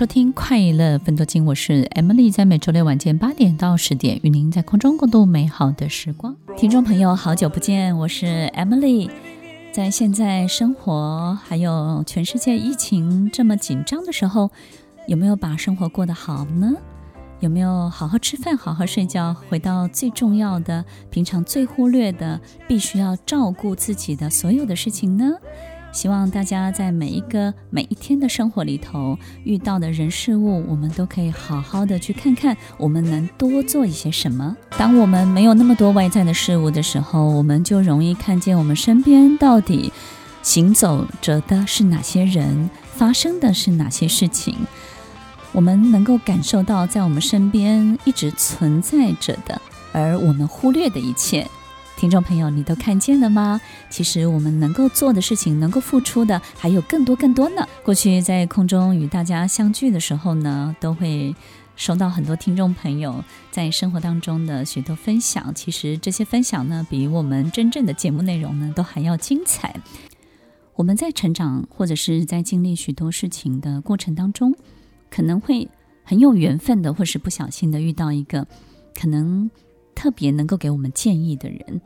收听快乐分多金，我是 Emily，在每周六晚间八点到十点，与您在空中共度美好的时光。听众朋友，好久不见，我是 Emily。在现在生活还有全世界疫情这么紧张的时候，有没有把生活过得好呢？有没有好好吃饭、好好睡觉，回到最重要的、平常最忽略的、必须要照顾自己的所有的事情呢？希望大家在每一个每一天的生活里头遇到的人事物，我们都可以好好的去看看，我们能多做一些什么。当我们没有那么多外在的事物的时候，我们就容易看见我们身边到底行走着的是哪些人，发生的是哪些事情。我们能够感受到在我们身边一直存在着的，而我们忽略的一切。听众朋友，你都看见了吗？其实我们能够做的事情，能够付出的还有更多更多呢。过去在空中与大家相聚的时候呢，都会收到很多听众朋友在生活当中的许多分享。其实这些分享呢，比我们真正的节目内容呢都还要精彩。我们在成长或者是在经历许多事情的过程当中，可能会很有缘分的，或是不小心的遇到一个可能。特别能够给我们建议的人，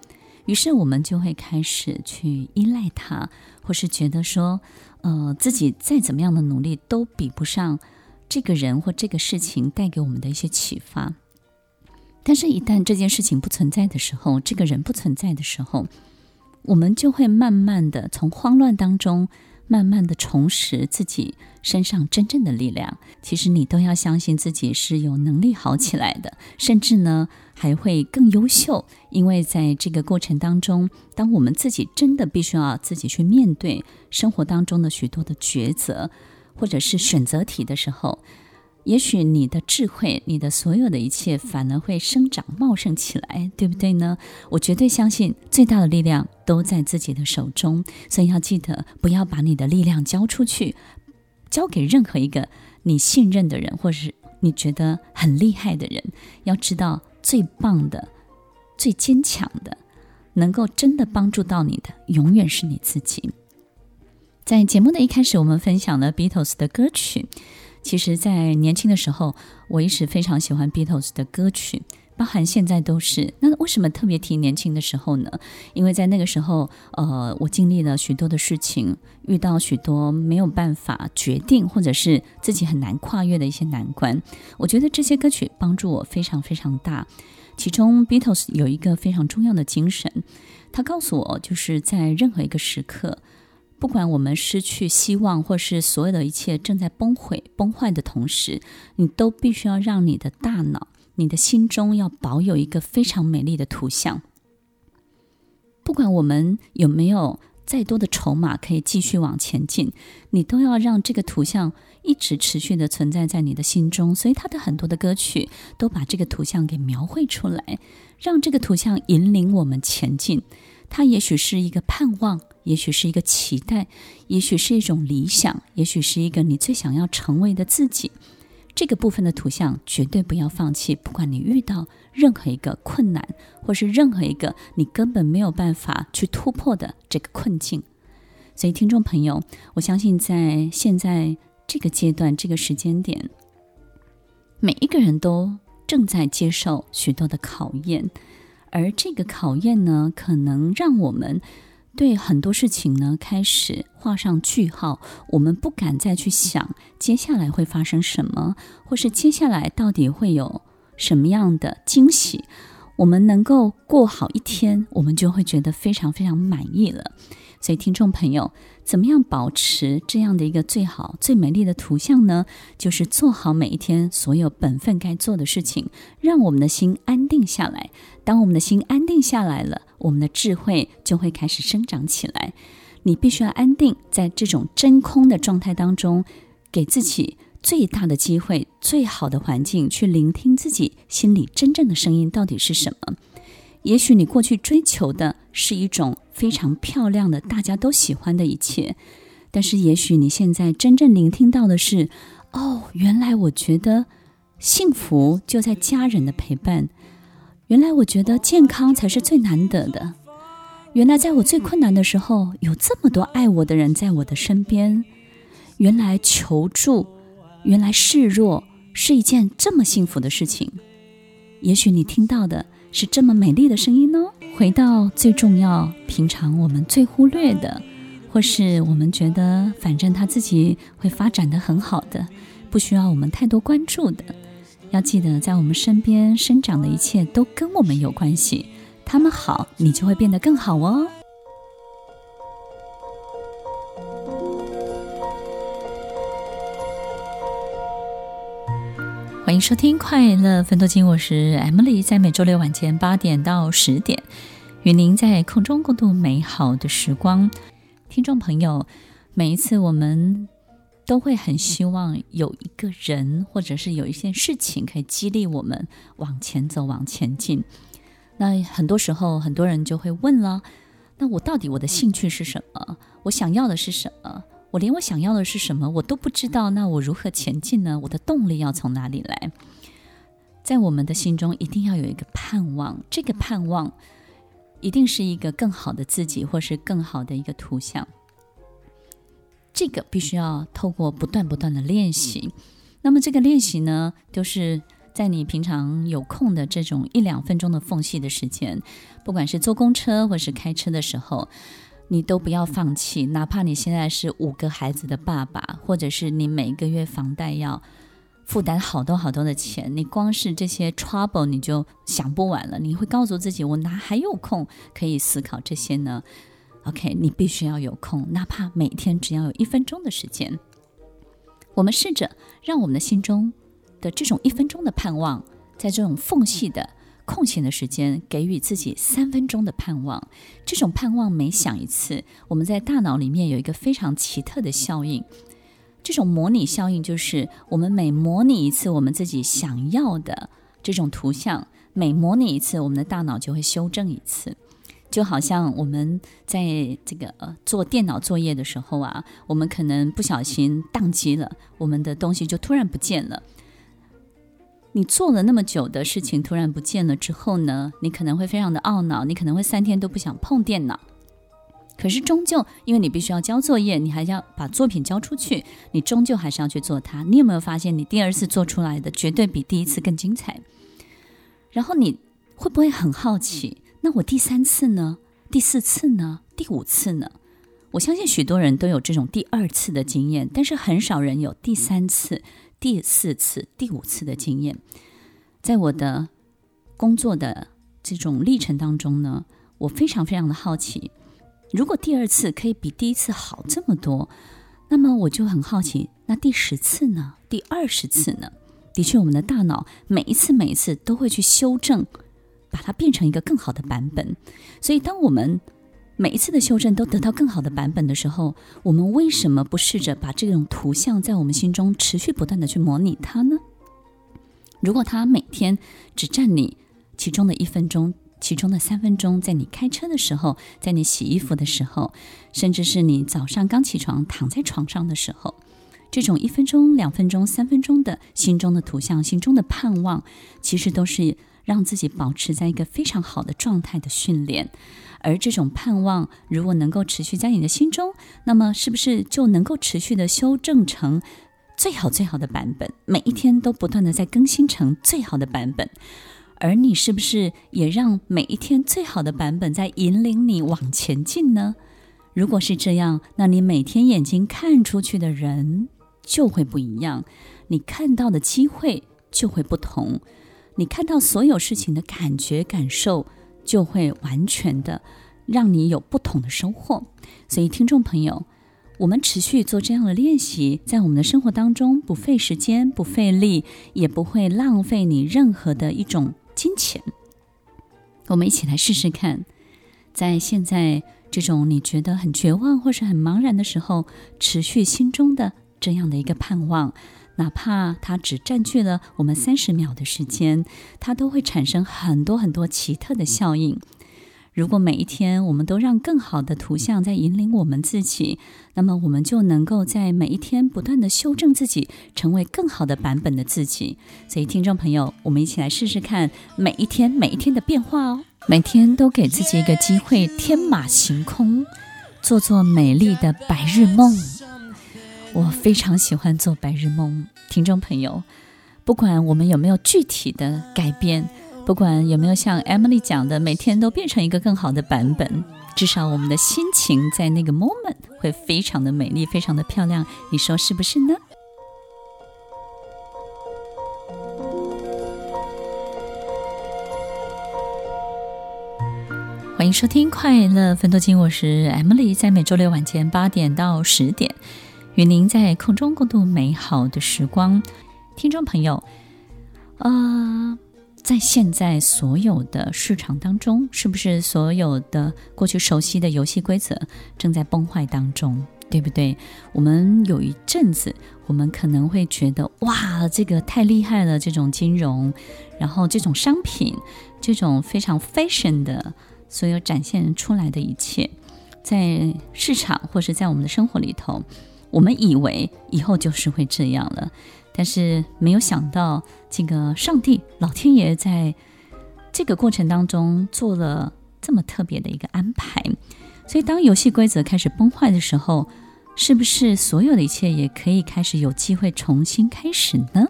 于是我们就会开始去依赖他，或是觉得说，呃，自己再怎么样的努力都比不上这个人或这个事情带给我们的一些启发。但是，一旦这件事情不存在的时候，这个人不存在的时候，我们就会慢慢的从慌乱当中。慢慢的重拾自己身上真正的力量，其实你都要相信自己是有能力好起来的，甚至呢还会更优秀。因为在这个过程当中，当我们自己真的必须要自己去面对生活当中的许多的抉择，或者是选择题的时候。也许你的智慧，你的所有的一切，反而会生长茂盛起来，对不对呢？我绝对相信，最大的力量都在自己的手中，所以要记得，不要把你的力量交出去，交给任何一个你信任的人，或是你觉得很厉害的人。要知道，最棒的、最坚强的，能够真的帮助到你的，永远是你自己。在节目的一开始，我们分享了 Beatles 的歌曲。其实，在年轻的时候，我一直非常喜欢 Beatles 的歌曲，包含现在都是。那为什么特别提年轻的时候呢？因为在那个时候，呃，我经历了许多的事情，遇到许多没有办法决定，或者是自己很难跨越的一些难关。我觉得这些歌曲帮助我非常非常大。其中，Beatles 有一个非常重要的精神，他告诉我，就是在任何一个时刻。不管我们失去希望，或是所有的一切正在崩毁、崩坏的同时，你都必须要让你的大脑、你的心中要保有一个非常美丽的图像。不管我们有没有再多的筹码可以继续往前进，你都要让这个图像一直持续的存在在你的心中。所以，他的很多的歌曲都把这个图像给描绘出来，让这个图像引领我们前进。它也许是一个盼望。也许是一个期待，也许是一种理想，也许是一个你最想要成为的自己。这个部分的图像绝对不要放弃，不管你遇到任何一个困难，或是任何一个你根本没有办法去突破的这个困境。所以，听众朋友，我相信在现在这个阶段、这个时间点，每一个人都正在接受许多的考验，而这个考验呢，可能让我们。对很多事情呢，开始画上句号。我们不敢再去想接下来会发生什么，或是接下来到底会有什么样的惊喜。我们能够过好一天，我们就会觉得非常非常满意了。所以，听众朋友，怎么样保持这样的一个最好、最美丽的图像呢？就是做好每一天所有本分该做的事情，让我们的心安定下来。当我们的心安定下来了，我们的智慧就会开始生长起来。你必须要安定在这种真空的状态当中，给自己最大的机会、最好的环境，去聆听自己心里真正的声音到底是什么。也许你过去追求的是一种非常漂亮的、大家都喜欢的一切，但是也许你现在真正聆听到的是：哦，原来我觉得幸福就在家人的陪伴，原来我觉得健康才是最难得的。原来在我最困难的时候，有这么多爱我的人在我的身边。原来求助，原来示弱是一件这么幸福的事情。也许你听到的是这么美丽的声音哦。回到最重要，平常我们最忽略的，或是我们觉得反正他自己会发展的很好的，不需要我们太多关注的。要记得，在我们身边生长的一切都跟我们有关系。他们好，你就会变得更好哦。欢迎收听《快乐分多金》，我是 Emily，在每周六晚间八点到十点，与您在空中共度美好的时光。听众朋友，每一次我们都会很希望有一个人，或者是有一件事情，可以激励我们往前走，往前进。那很多时候，很多人就会问了：那我到底我的兴趣是什么？我想要的是什么？我连我想要的是什么我都不知道，那我如何前进呢？我的动力要从哪里来？在我们的心中，一定要有一个盼望，这个盼望一定是一个更好的自己，或是更好的一个图像。这个必须要透过不断不断的练习。那么这个练习呢，就是。在你平常有空的这种一两分钟的缝隙的时间，不管是坐公车或是开车的时候，你都不要放弃。哪怕你现在是五个孩子的爸爸，或者是你每个月房贷要负担好多好多的钱，你光是这些 trouble 你就想不完了。你会告诉自己，我哪还有空可以思考这些呢？OK，你必须要有空，哪怕每天只要有一分钟的时间。我们试着让我们的心中。的这种一分钟的盼望，在这种缝隙的空闲的时间，给予自己三分钟的盼望。这种盼望每想一次，我们在大脑里面有一个非常奇特的效应。这种模拟效应就是，我们每模拟一次我们自己想要的这种图像，每模拟一次，我们的大脑就会修正一次。就好像我们在这个做电脑作业的时候啊，我们可能不小心宕机了，我们的东西就突然不见了。你做了那么久的事情突然不见了之后呢，你可能会非常的懊恼，你可能会三天都不想碰电脑。可是终究，因为你必须要交作业，你还要把作品交出去，你终究还是要去做它。你有没有发现，你第二次做出来的绝对比第一次更精彩？然后你会不会很好奇？那我第三次呢？第四次呢？第五次呢？我相信许多人都有这种第二次的经验，但是很少人有第三次。第四次、第五次的经验，在我的工作的这种历程当中呢，我非常非常的好奇，如果第二次可以比第一次好这么多，那么我就很好奇，那第十次呢？第二十次呢？的确，我们的大脑每一次、每一次都会去修正，把它变成一个更好的版本。所以，当我们每一次的修正都得到更好的版本的时候，我们为什么不试着把这种图像在我们心中持续不断的去模拟它呢？如果它每天只占你其中的一分钟，其中的三分钟，在你开车的时候，在你洗衣服的时候，甚至是你早上刚起床躺在床上的时候，这种一分钟、两分钟、三分钟的心中的图像、心中的盼望，其实都是让自己保持在一个非常好的状态的训练。而这种盼望，如果能够持续在你的心中，那么是不是就能够持续的修正成最好最好的版本？每一天都不断的在更新成最好的版本，而你是不是也让每一天最好的版本在引领你往前进呢？如果是这样，那你每天眼睛看出去的人就会不一样，你看到的机会就会不同，你看到所有事情的感觉感受。就会完全的让你有不同的收获。所以，听众朋友，我们持续做这样的练习，在我们的生活当中不费时间、不费力，也不会浪费你任何的一种金钱。我们一起来试试看，在现在这种你觉得很绝望或是很茫然的时候，持续心中的这样的一个盼望，哪怕它只占据了我们三十秒的时间，它都会产生很多很多奇特的效应。如果每一天我们都让更好的图像在引领我们自己，那么我们就能够在每一天不断地修正自己，成为更好的版本的自己。所以，听众朋友，我们一起来试试看每一天每一天的变化哦。每天都给自己一个机会，天马行空，做做美丽的白日梦。我非常喜欢做白日梦。听众朋友，不管我们有没有具体的改变。不管有没有像 Emily 讲的，每天都变成一个更好的版本，至少我们的心情在那个 moment 会非常的美丽，非常的漂亮。你说是不是呢？欢迎收听《快乐分多金》，我是 Emily，在每周六晚间八点到十点，与您在空中共度美好的时光。听众朋友，呃。在现在所有的市场当中，是不是所有的过去熟悉的游戏规则正在崩坏当中？对不对？我们有一阵子，我们可能会觉得哇，这个太厉害了，这种金融，然后这种商品，这种非常 fashion 的所有展现出来的一切，在市场或是在我们的生活里头，我们以为以后就是会这样了。但是没有想到，这个上帝老天爷在这个过程当中做了这么特别的一个安排。所以，当游戏规则开始崩坏的时候，是不是所有的一切也可以开始有机会重新开始呢？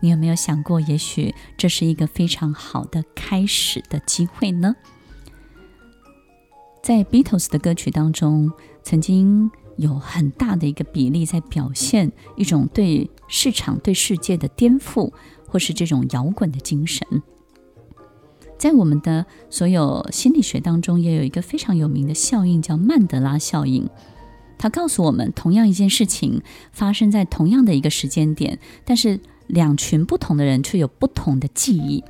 你有没有想过，也许这是一个非常好的开始的机会呢？在 Beatles 的歌曲当中，曾经有很大的一个比例在表现一种对市场、对世界的颠覆，或是这种摇滚的精神。在我们的所有心理学当中，也有一个非常有名的效应，叫曼德拉效应。它告诉我们，同样一件事情发生在同样的一个时间点，但是两群不同的人却有不同的记忆。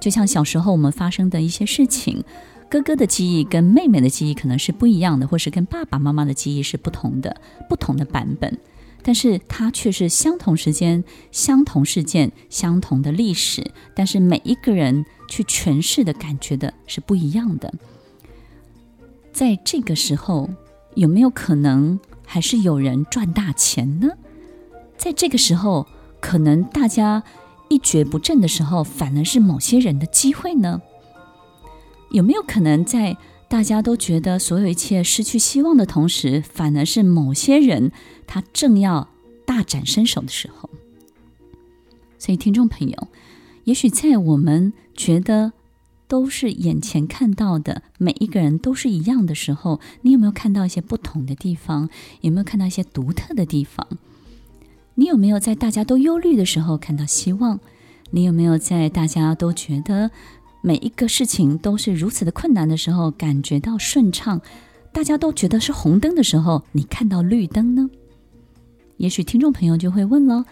就像小时候我们发生的一些事情。哥哥的记忆跟妹妹的记忆可能是不一样的，或是跟爸爸妈妈的记忆是不同的，不同的版本，但是它却是相同时间、相同事件、相同的历史，但是每一个人去诠释的感觉的是不一样的。在这个时候，有没有可能还是有人赚大钱呢？在这个时候，可能大家一蹶不振的时候，反而是某些人的机会呢？有没有可能在大家都觉得所有一切失去希望的同时，反而是某些人他正要大展身手的时候？所以，听众朋友，也许在我们觉得都是眼前看到的每一个人都是一样的时候，你有没有看到一些不同的地方？有没有看到一些独特的地方？你有没有在大家都忧虑的时候看到希望？你有没有在大家都觉得每一个事情都是如此的困难的时候，感觉到顺畅，大家都觉得是红灯的时候，你看到绿灯呢？也许听众朋友就会问了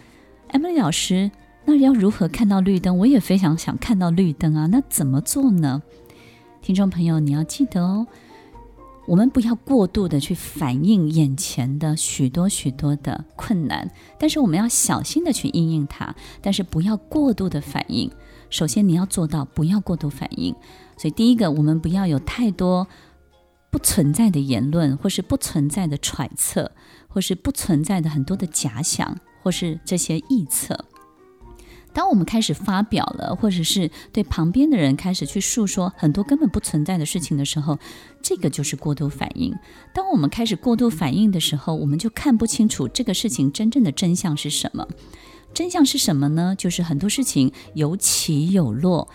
，Emily 老师，那要如何看到绿灯？我也非常想看到绿灯啊，那怎么做呢？听众朋友，你要记得哦，我们不要过度的去反应眼前的许多许多的困难，但是我们要小心的去应应它，但是不要过度的反应。首先，你要做到不要过度反应。所以，第一个，我们不要有太多不存在的言论，或是不存在的揣测，或是不存在的很多的假想，或是这些臆测。当我们开始发表了，或者是对旁边的人开始去诉说很多根本不存在的事情的时候，这个就是过度反应。当我们开始过度反应的时候，我们就看不清楚这个事情真正的真相是什么。真相是什么呢？就是很多事情有起有落，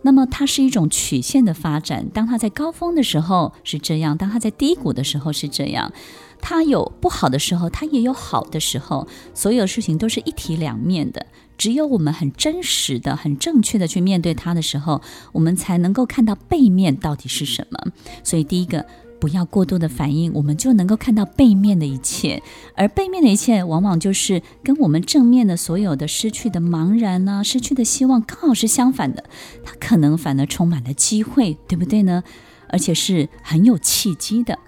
那么它是一种曲线的发展。当它在高峰的时候是这样，当它在低谷的时候是这样。它有不好的时候，它也有好的时候。所有事情都是一体两面的。只有我们很真实的、很正确的去面对它的时候，我们才能够看到背面到底是什么。所以，第一个。不要过度的反应，我们就能够看到背面的一切，而背面的一切往往就是跟我们正面的所有的失去的茫然啊、失去的希望刚好是相反的，它可能反而充满了机会，对不对呢？而且是很有契机的。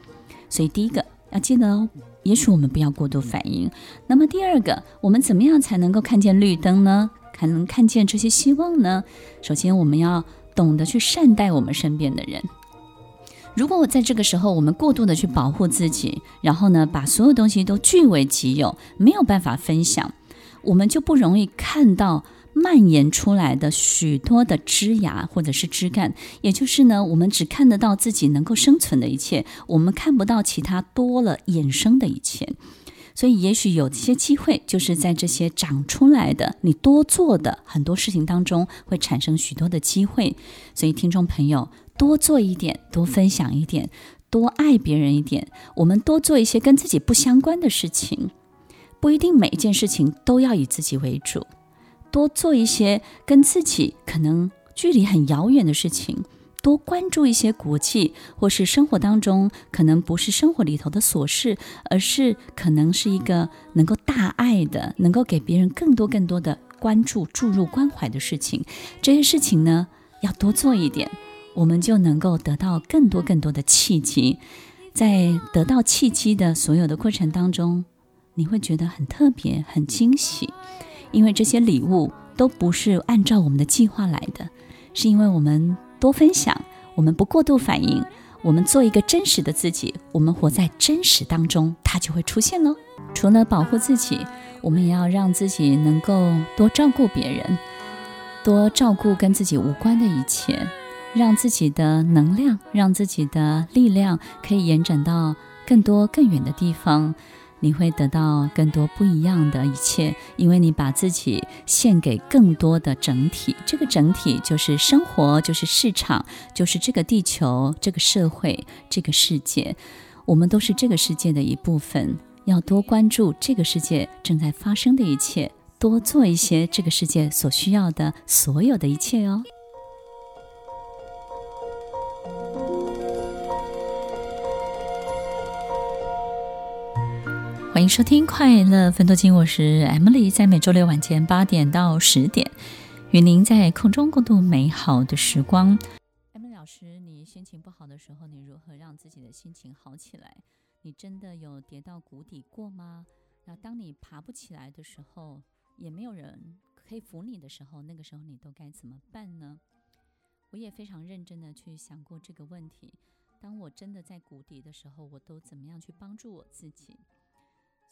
所以第一个要记得哦，也许我们不要过度反应。那么第二个，我们怎么样才能够看见绿灯呢？才能看见这些希望呢？首先，我们要懂得去善待我们身边的人。如果在这个时候，我们过度的去保护自己，然后呢，把所有东西都据为己有，没有办法分享，我们就不容易看到蔓延出来的许多的枝芽或者是枝干。也就是呢，我们只看得到自己能够生存的一切，我们看不到其他多了衍生的一切。所以，也许有些机会，就是在这些长出来的你多做的很多事情当中，会产生许多的机会。所以，听众朋友。多做一点，多分享一点，多爱别人一点。我们多做一些跟自己不相关的事情，不一定每一件事情都要以自己为主。多做一些跟自己可能距离很遥远的事情，多关注一些国际或是生活当中可能不是生活里头的琐事，而是可能是一个能够大爱的，能够给别人更多更多的关注、注入关怀的事情。这些事情呢，要多做一点。我们就能够得到更多更多的契机，在得到契机的所有的过程当中，你会觉得很特别、很惊喜，因为这些礼物都不是按照我们的计划来的，是因为我们多分享，我们不过度反应，我们做一个真实的自己，我们活在真实当中，它就会出现喽。除了保护自己，我们也要让自己能够多照顾别人，多照顾跟自己无关的一切。让自己的能量，让自己的力量可以延展到更多更远的地方，你会得到更多不一样的一切，因为你把自己献给更多的整体。这个整体就是生活，就是市场，就是这个地球、这个社会、这个世界。我们都是这个世界的一部分，要多关注这个世界正在发生的一切，多做一些这个世界所需要的所有的一切哦。欢迎收听《快乐分多金》，我是 Emily，在每周六晚间八点到十点，与您在空中共度美好的时光。Emily 老师，你心情不好的时候，你如何让自己的心情好起来？你真的有跌到谷底过吗？那当你爬不起来的时候，也没有人可以扶你的时候，那个时候你都该怎么办呢？我也非常认真的去想过这个问题。当我真的在谷底的时候，我都怎么样去帮助我自己？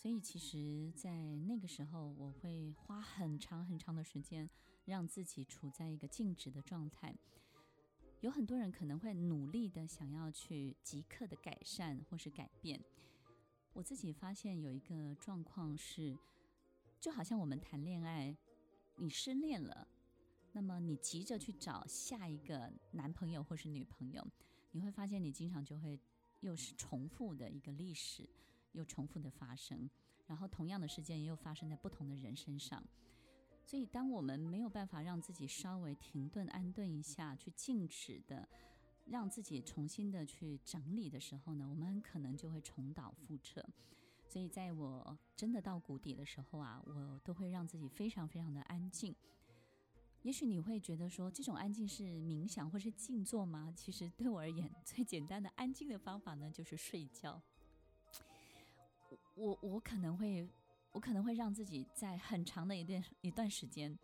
所以，其实，在那个时候，我会花很长很长的时间，让自己处在一个静止的状态。有很多人可能会努力的想要去即刻的改善或是改变。我自己发现有一个状况是，就好像我们谈恋爱，你失恋了，那么你急着去找下一个男朋友或是女朋友，你会发现你经常就会又是重复的一个历史。又重复的发生，然后同样的事件又发生在不同的人身上，所以当我们没有办法让自己稍微停顿、安顿一下，去静止的让自己重新的去整理的时候呢，我们很可能就会重蹈覆辙。所以在我真的到谷底的时候啊，我都会让自己非常非常的安静。也许你会觉得说，这种安静是冥想或是静坐吗？其实对我而言，最简单的安静的方法呢，就是睡觉。我我可能会，我可能会让自己在很长的一段一段时间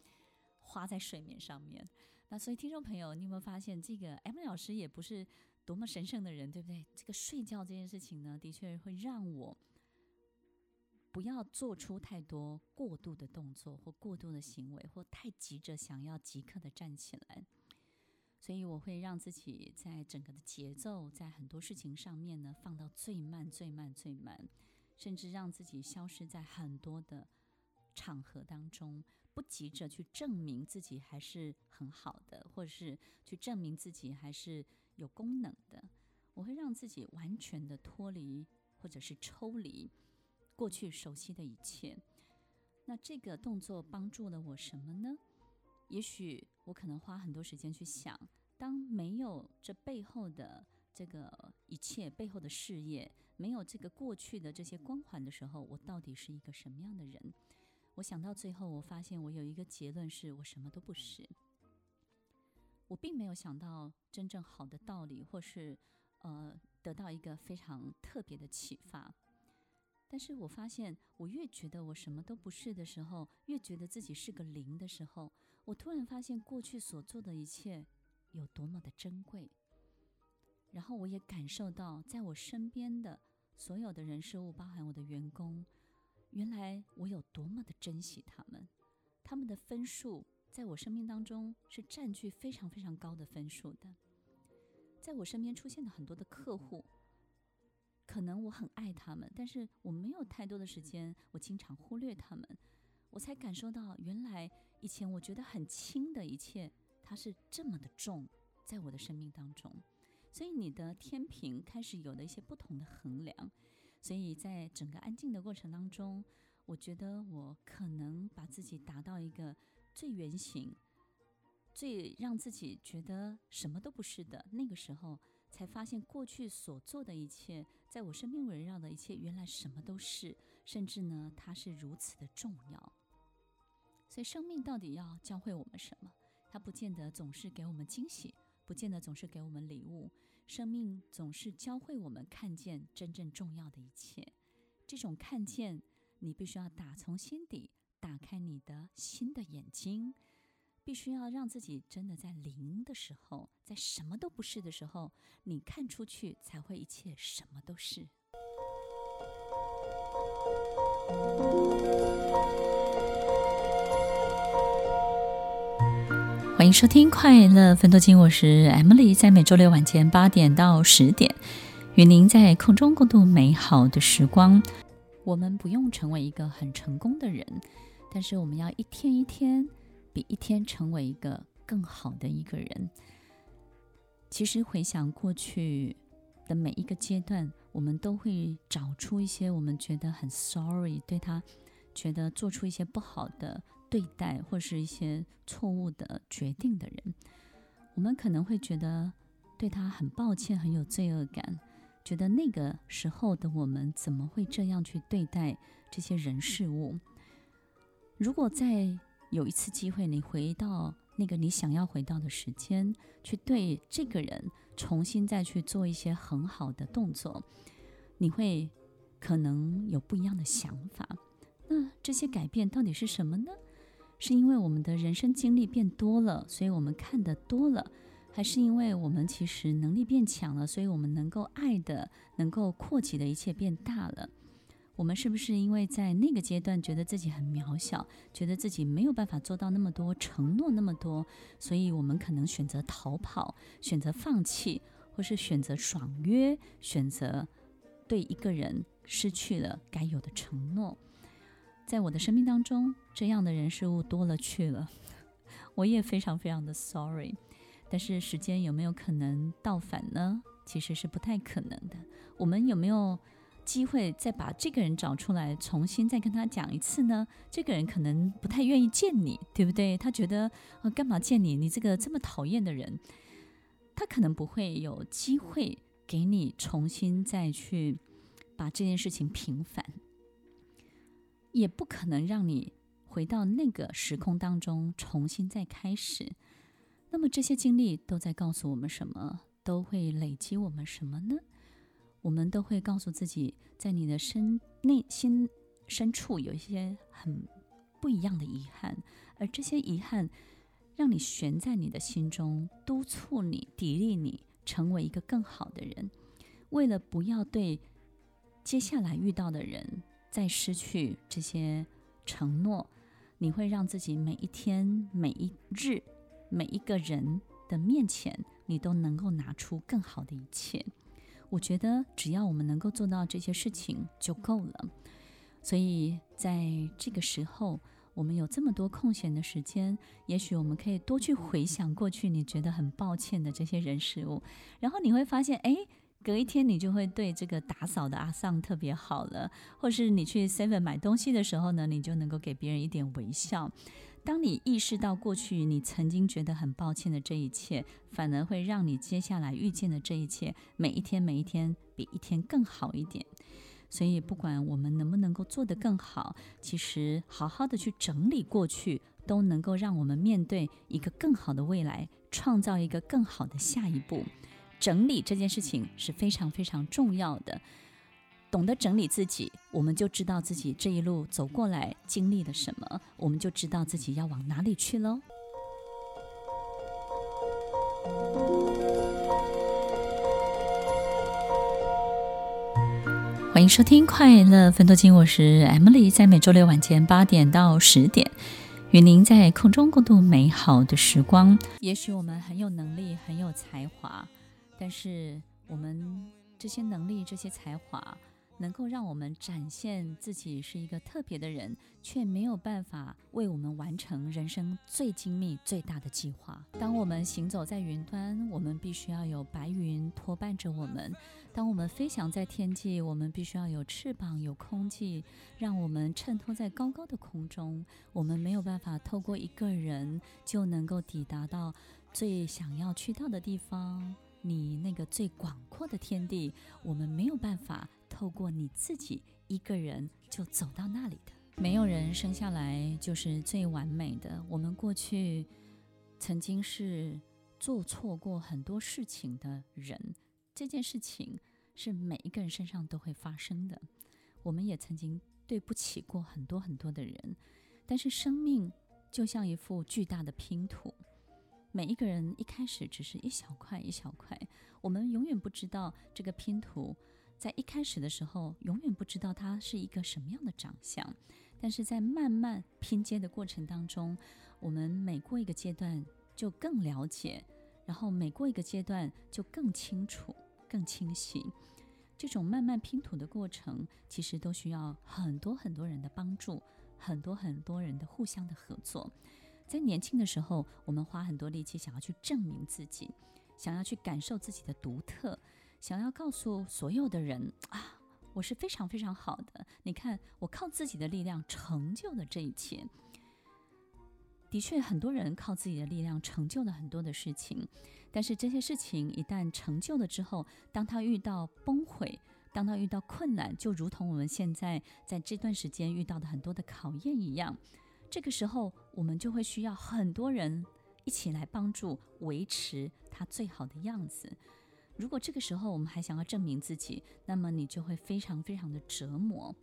花在睡眠上面。那所以听众朋友，你有没有发现，这个 M 老师也不是多么神圣的人，对不对？这个睡觉这件事情呢，的确会让我不要做出太多过度的动作或过度的行为，或太急着想要即刻的站起来。所以我会让自己在整个的节奏，在很多事情上面呢，放到最慢、最慢、最慢。甚至让自己消失在很多的场合当中，不急着去证明自己还是很好的，或者是去证明自己还是有功能的。我会让自己完全的脱离，或者是抽离过去熟悉的一切。那这个动作帮助了我什么呢？也许我可能花很多时间去想，当没有这背后的这个一切背后的事业。没有这个过去的这些光环的时候，我到底是一个什么样的人？我想到最后，我发现我有一个结论是：我什么都不是。我并没有想到真正好的道理，或是呃，得到一个非常特别的启发。但是我发现，我越觉得我什么都不是的时候，越觉得自己是个零的时候，我突然发现过去所做的一切有多么的珍贵。然后我也感受到，在我身边的所有的人事物，包含我的员工，原来我有多么的珍惜他们。他们的分数在我生命当中是占据非常非常高的分数的。在我身边出现的很多的客户。可能我很爱他们，但是我没有太多的时间，我经常忽略他们，我才感受到原来以前我觉得很轻的一切，它是这么的重，在我的生命当中。所以你的天平开始有了一些不同的衡量。所以在整个安静的过程当中，我觉得我可能把自己达到一个最原型，最让自己觉得什么都不是的那个时候。才发现过去所做的一切，在我身边围绕的一切，原来什么都是，甚至呢，它是如此的重要。所以，生命到底要教会我们什么？它不见得总是给我们惊喜，不见得总是给我们礼物。生命总是教会我们看见真正重要的一切。这种看见，你必须要打从心底打开你的新的眼睛。必须要让自己真的在零的时候，在什么都不是的时候，你看出去才会一切什么都是。欢迎收听《快乐分多金》，我是 Emily，在每周六晚间八点到十点，与您在空中共度美好的时光。我们不用成为一个很成功的人，但是我们要一天一天。比一天成为一个更好的一个人。其实回想过去的每一个阶段，我们都会找出一些我们觉得很 sorry，对他觉得做出一些不好的对待，或是一些错误的决定的人。我们可能会觉得对他很抱歉，很有罪恶感，觉得那个时候的我们怎么会这样去对待这些人事物？如果在有一次机会，你回到那个你想要回到的时间，去对这个人重新再去做一些很好的动作，你会可能有不一样的想法。那这些改变到底是什么呢？是因为我们的人生经历变多了，所以我们看得多了，还是因为我们其实能力变强了，所以我们能够爱的、能够扩及的一切变大了？我们是不是因为在那个阶段觉得自己很渺小，觉得自己没有办法做到那么多，承诺那么多，所以我们可能选择逃跑，选择放弃，或是选择爽约，选择对一个人失去了该有的承诺？在我的生命当中，这样的人事物多了去了，我也非常非常的 sorry。但是时间有没有可能倒反呢？其实是不太可能的。我们有没有？机会再把这个人找出来，重新再跟他讲一次呢？这个人可能不太愿意见你，对不对？他觉得，呃，干嘛见你？你这个这么讨厌的人，他可能不会有机会给你重新再去把这件事情平反，也不可能让你回到那个时空当中重新再开始。那么这些经历都在告诉我们什么？都会累积我们什么呢？我们都会告诉自己，在你的深内心深处有一些很不一样的遗憾，而这些遗憾让你悬在你的心中，督促你、砥砺你成为一个更好的人。为了不要对接下来遇到的人再失去这些承诺，你会让自己每一天、每一日、每一个人的面前，你都能够拿出更好的一切。我觉得只要我们能够做到这些事情就够了。所以在这个时候，我们有这么多空闲的时间，也许我们可以多去回想过去你觉得很抱歉的这些人事物，然后你会发现，哎，隔一天你就会对这个打扫的阿桑特别好了，或是你去 Seven 买东西的时候呢，你就能够给别人一点微笑。当你意识到过去你曾经觉得很抱歉的这一切，反而会让你接下来遇见的这一切，每一天每一天比一天更好一点。所以，不管我们能不能够做得更好，其实好好的去整理过去，都能够让我们面对一个更好的未来，创造一个更好的下一步。整理这件事情是非常非常重要的。懂得整理自己，我们就知道自己这一路走过来经历了什么，我们就知道自己要往哪里去喽。欢迎收听《快乐分多金》，我是 Emily，在每周六晚间八点到十点，与您在空中共度美好的时光。也许我们很有能力，很有才华，但是我们这些能力、这些才华。能够让我们展现自己是一个特别的人，却没有办法为我们完成人生最精密、最大的计划。当我们行走在云端，我们必须要有白云托伴着我们；当我们飞翔在天际，我们必须要有翅膀、有空气，让我们衬托在高高的空中。我们没有办法透过一个人就能够抵达到最想要去到的地方。你那个最广阔的天地，我们没有办法透过你自己一个人就走到那里的。没有人生下来就是最完美的。我们过去曾经是做错过很多事情的人，这件事情是每一个人身上都会发生的。我们也曾经对不起过很多很多的人，但是生命就像一幅巨大的拼图。每一个人一开始只是一小块一小块，我们永远不知道这个拼图在一开始的时候，永远不知道它是一个什么样的长相。但是在慢慢拼接的过程当中，我们每过一个阶段就更了解，然后每过一个阶段就更清楚、更清晰。这种慢慢拼图的过程，其实都需要很多很多人的帮助，很多很多人的互相的合作。在年轻的时候，我们花很多力气想要去证明自己，想要去感受自己的独特，想要告诉所有的人啊，我是非常非常好的。你看，我靠自己的力量成就了这一切。的确，很多人靠自己的力量成就了很多的事情，但是这些事情一旦成就了之后，当他遇到崩溃，当他遇到困难，就如同我们现在在这段时间遇到的很多的考验一样。这个时候，我们就会需要很多人一起来帮助维持他最好的样子。如果这个时候我们还想要证明自己，那么你就会非常非常的折磨。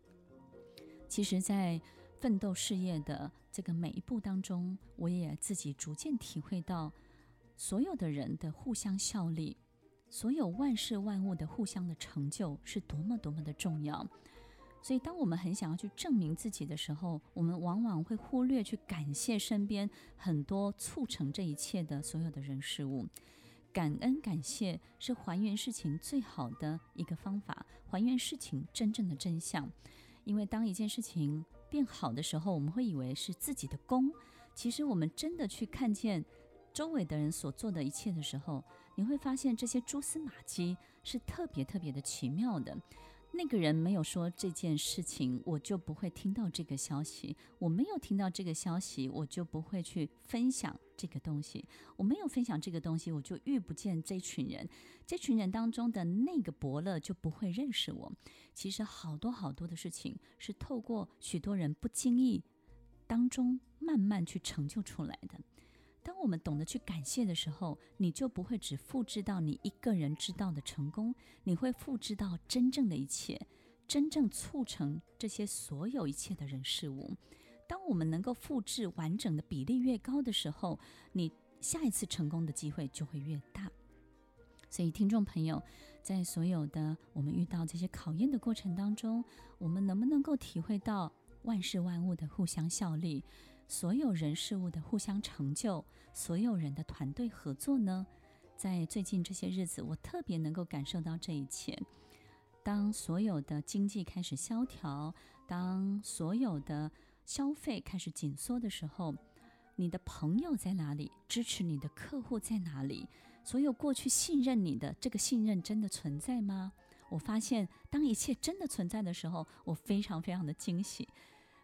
其实，在奋斗事业的这个每一步当中，我也自己逐渐体会到，所有的人的互相效力，所有万事万物的互相的成就是多么多么的重要。所以，当我们很想要去证明自己的时候，我们往往会忽略去感谢身边很多促成这一切的所有的人事物。感恩感谢是还原事情最好的一个方法，还原事情真正的真相。因为当一件事情变好的时候，我们会以为是自己的功。其实，我们真的去看见周围的人所做的一切的时候，你会发现这些蛛丝马迹是特别特别的奇妙的。那个人没有说这件事情，我就不会听到这个消息。我没有听到这个消息，我就不会去分享这个东西。我没有分享这个东西，我就遇不见这群人。这群人当中的那个伯乐就不会认识我。其实好多好多的事情是透过许多人不经意当中慢慢去成就出来的。当我们懂得去感谢的时候，你就不会只复制到你一个人知道的成功，你会复制到真正的一切，真正促成这些所有一切的人事物。当我们能够复制完整的比例越高的时候，你下一次成功的机会就会越大。所以，听众朋友，在所有的我们遇到这些考验的过程当中，我们能不能够体会到万事万物的互相效力？所有人事物的互相成就，所有人的团队合作呢？在最近这些日子，我特别能够感受到这一切。当所有的经济开始萧条，当所有的消费开始紧缩的时候，你的朋友在哪里？支持你的客户在哪里？所有过去信任你的这个信任真的存在吗？我发现，当一切真的存在的时候，我非常非常的惊喜。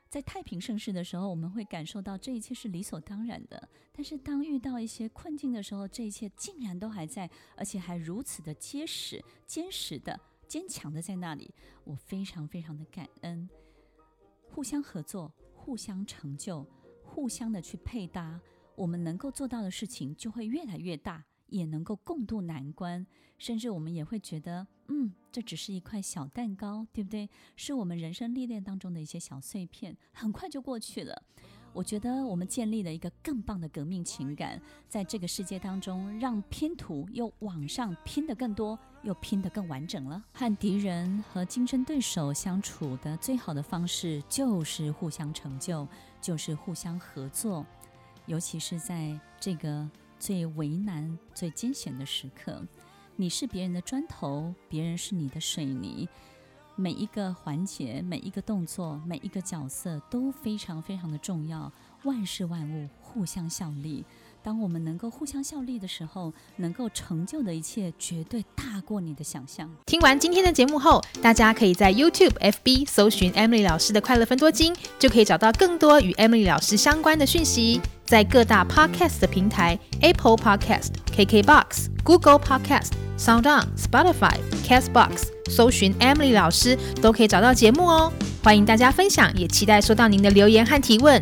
在太平盛世的时候，我们会感受到这一切是理所当然的。但是当遇到一些困境的时候，这一切竟然都还在，而且还如此的结实、坚实的、坚强的在那里。我非常非常的感恩，互相合作、互相成就、互相的去配搭，我们能够做到的事情就会越来越大，也能够共度难关，甚至我们也会觉得，嗯，这只是一块小蛋糕，对不对？是我们人生历练当中的一些小碎片，很快就过去了。我觉得我们建立了一个更棒的革命情感，在这个世界当中，让拼图又往上拼得更多，又拼得更完整了。和敌人和竞争对手相处的最好的方式，就是互相成就，就是互相合作，尤其是在这个。最为难、最艰险的时刻，你是别人的砖头，别人是你的水泥。每一个环节、每一个动作、每一个角色都非常非常的重要。万事万物互相效力。当我们能够互相效力的时候，能够成就的一切绝对大过你的想象。听完今天的节目后，大家可以在 YouTube、FB 搜寻 Emily 老师的快乐分多金，就可以找到更多与 Emily 老师相关的讯息。在各大 Podcast 的平台，Apple Podcast、KKBox、Google Podcast、SoundOn、Spotify、Castbox 搜寻 Emily 老师，都可以找到节目哦。欢迎大家分享，也期待收到您的留言和提问。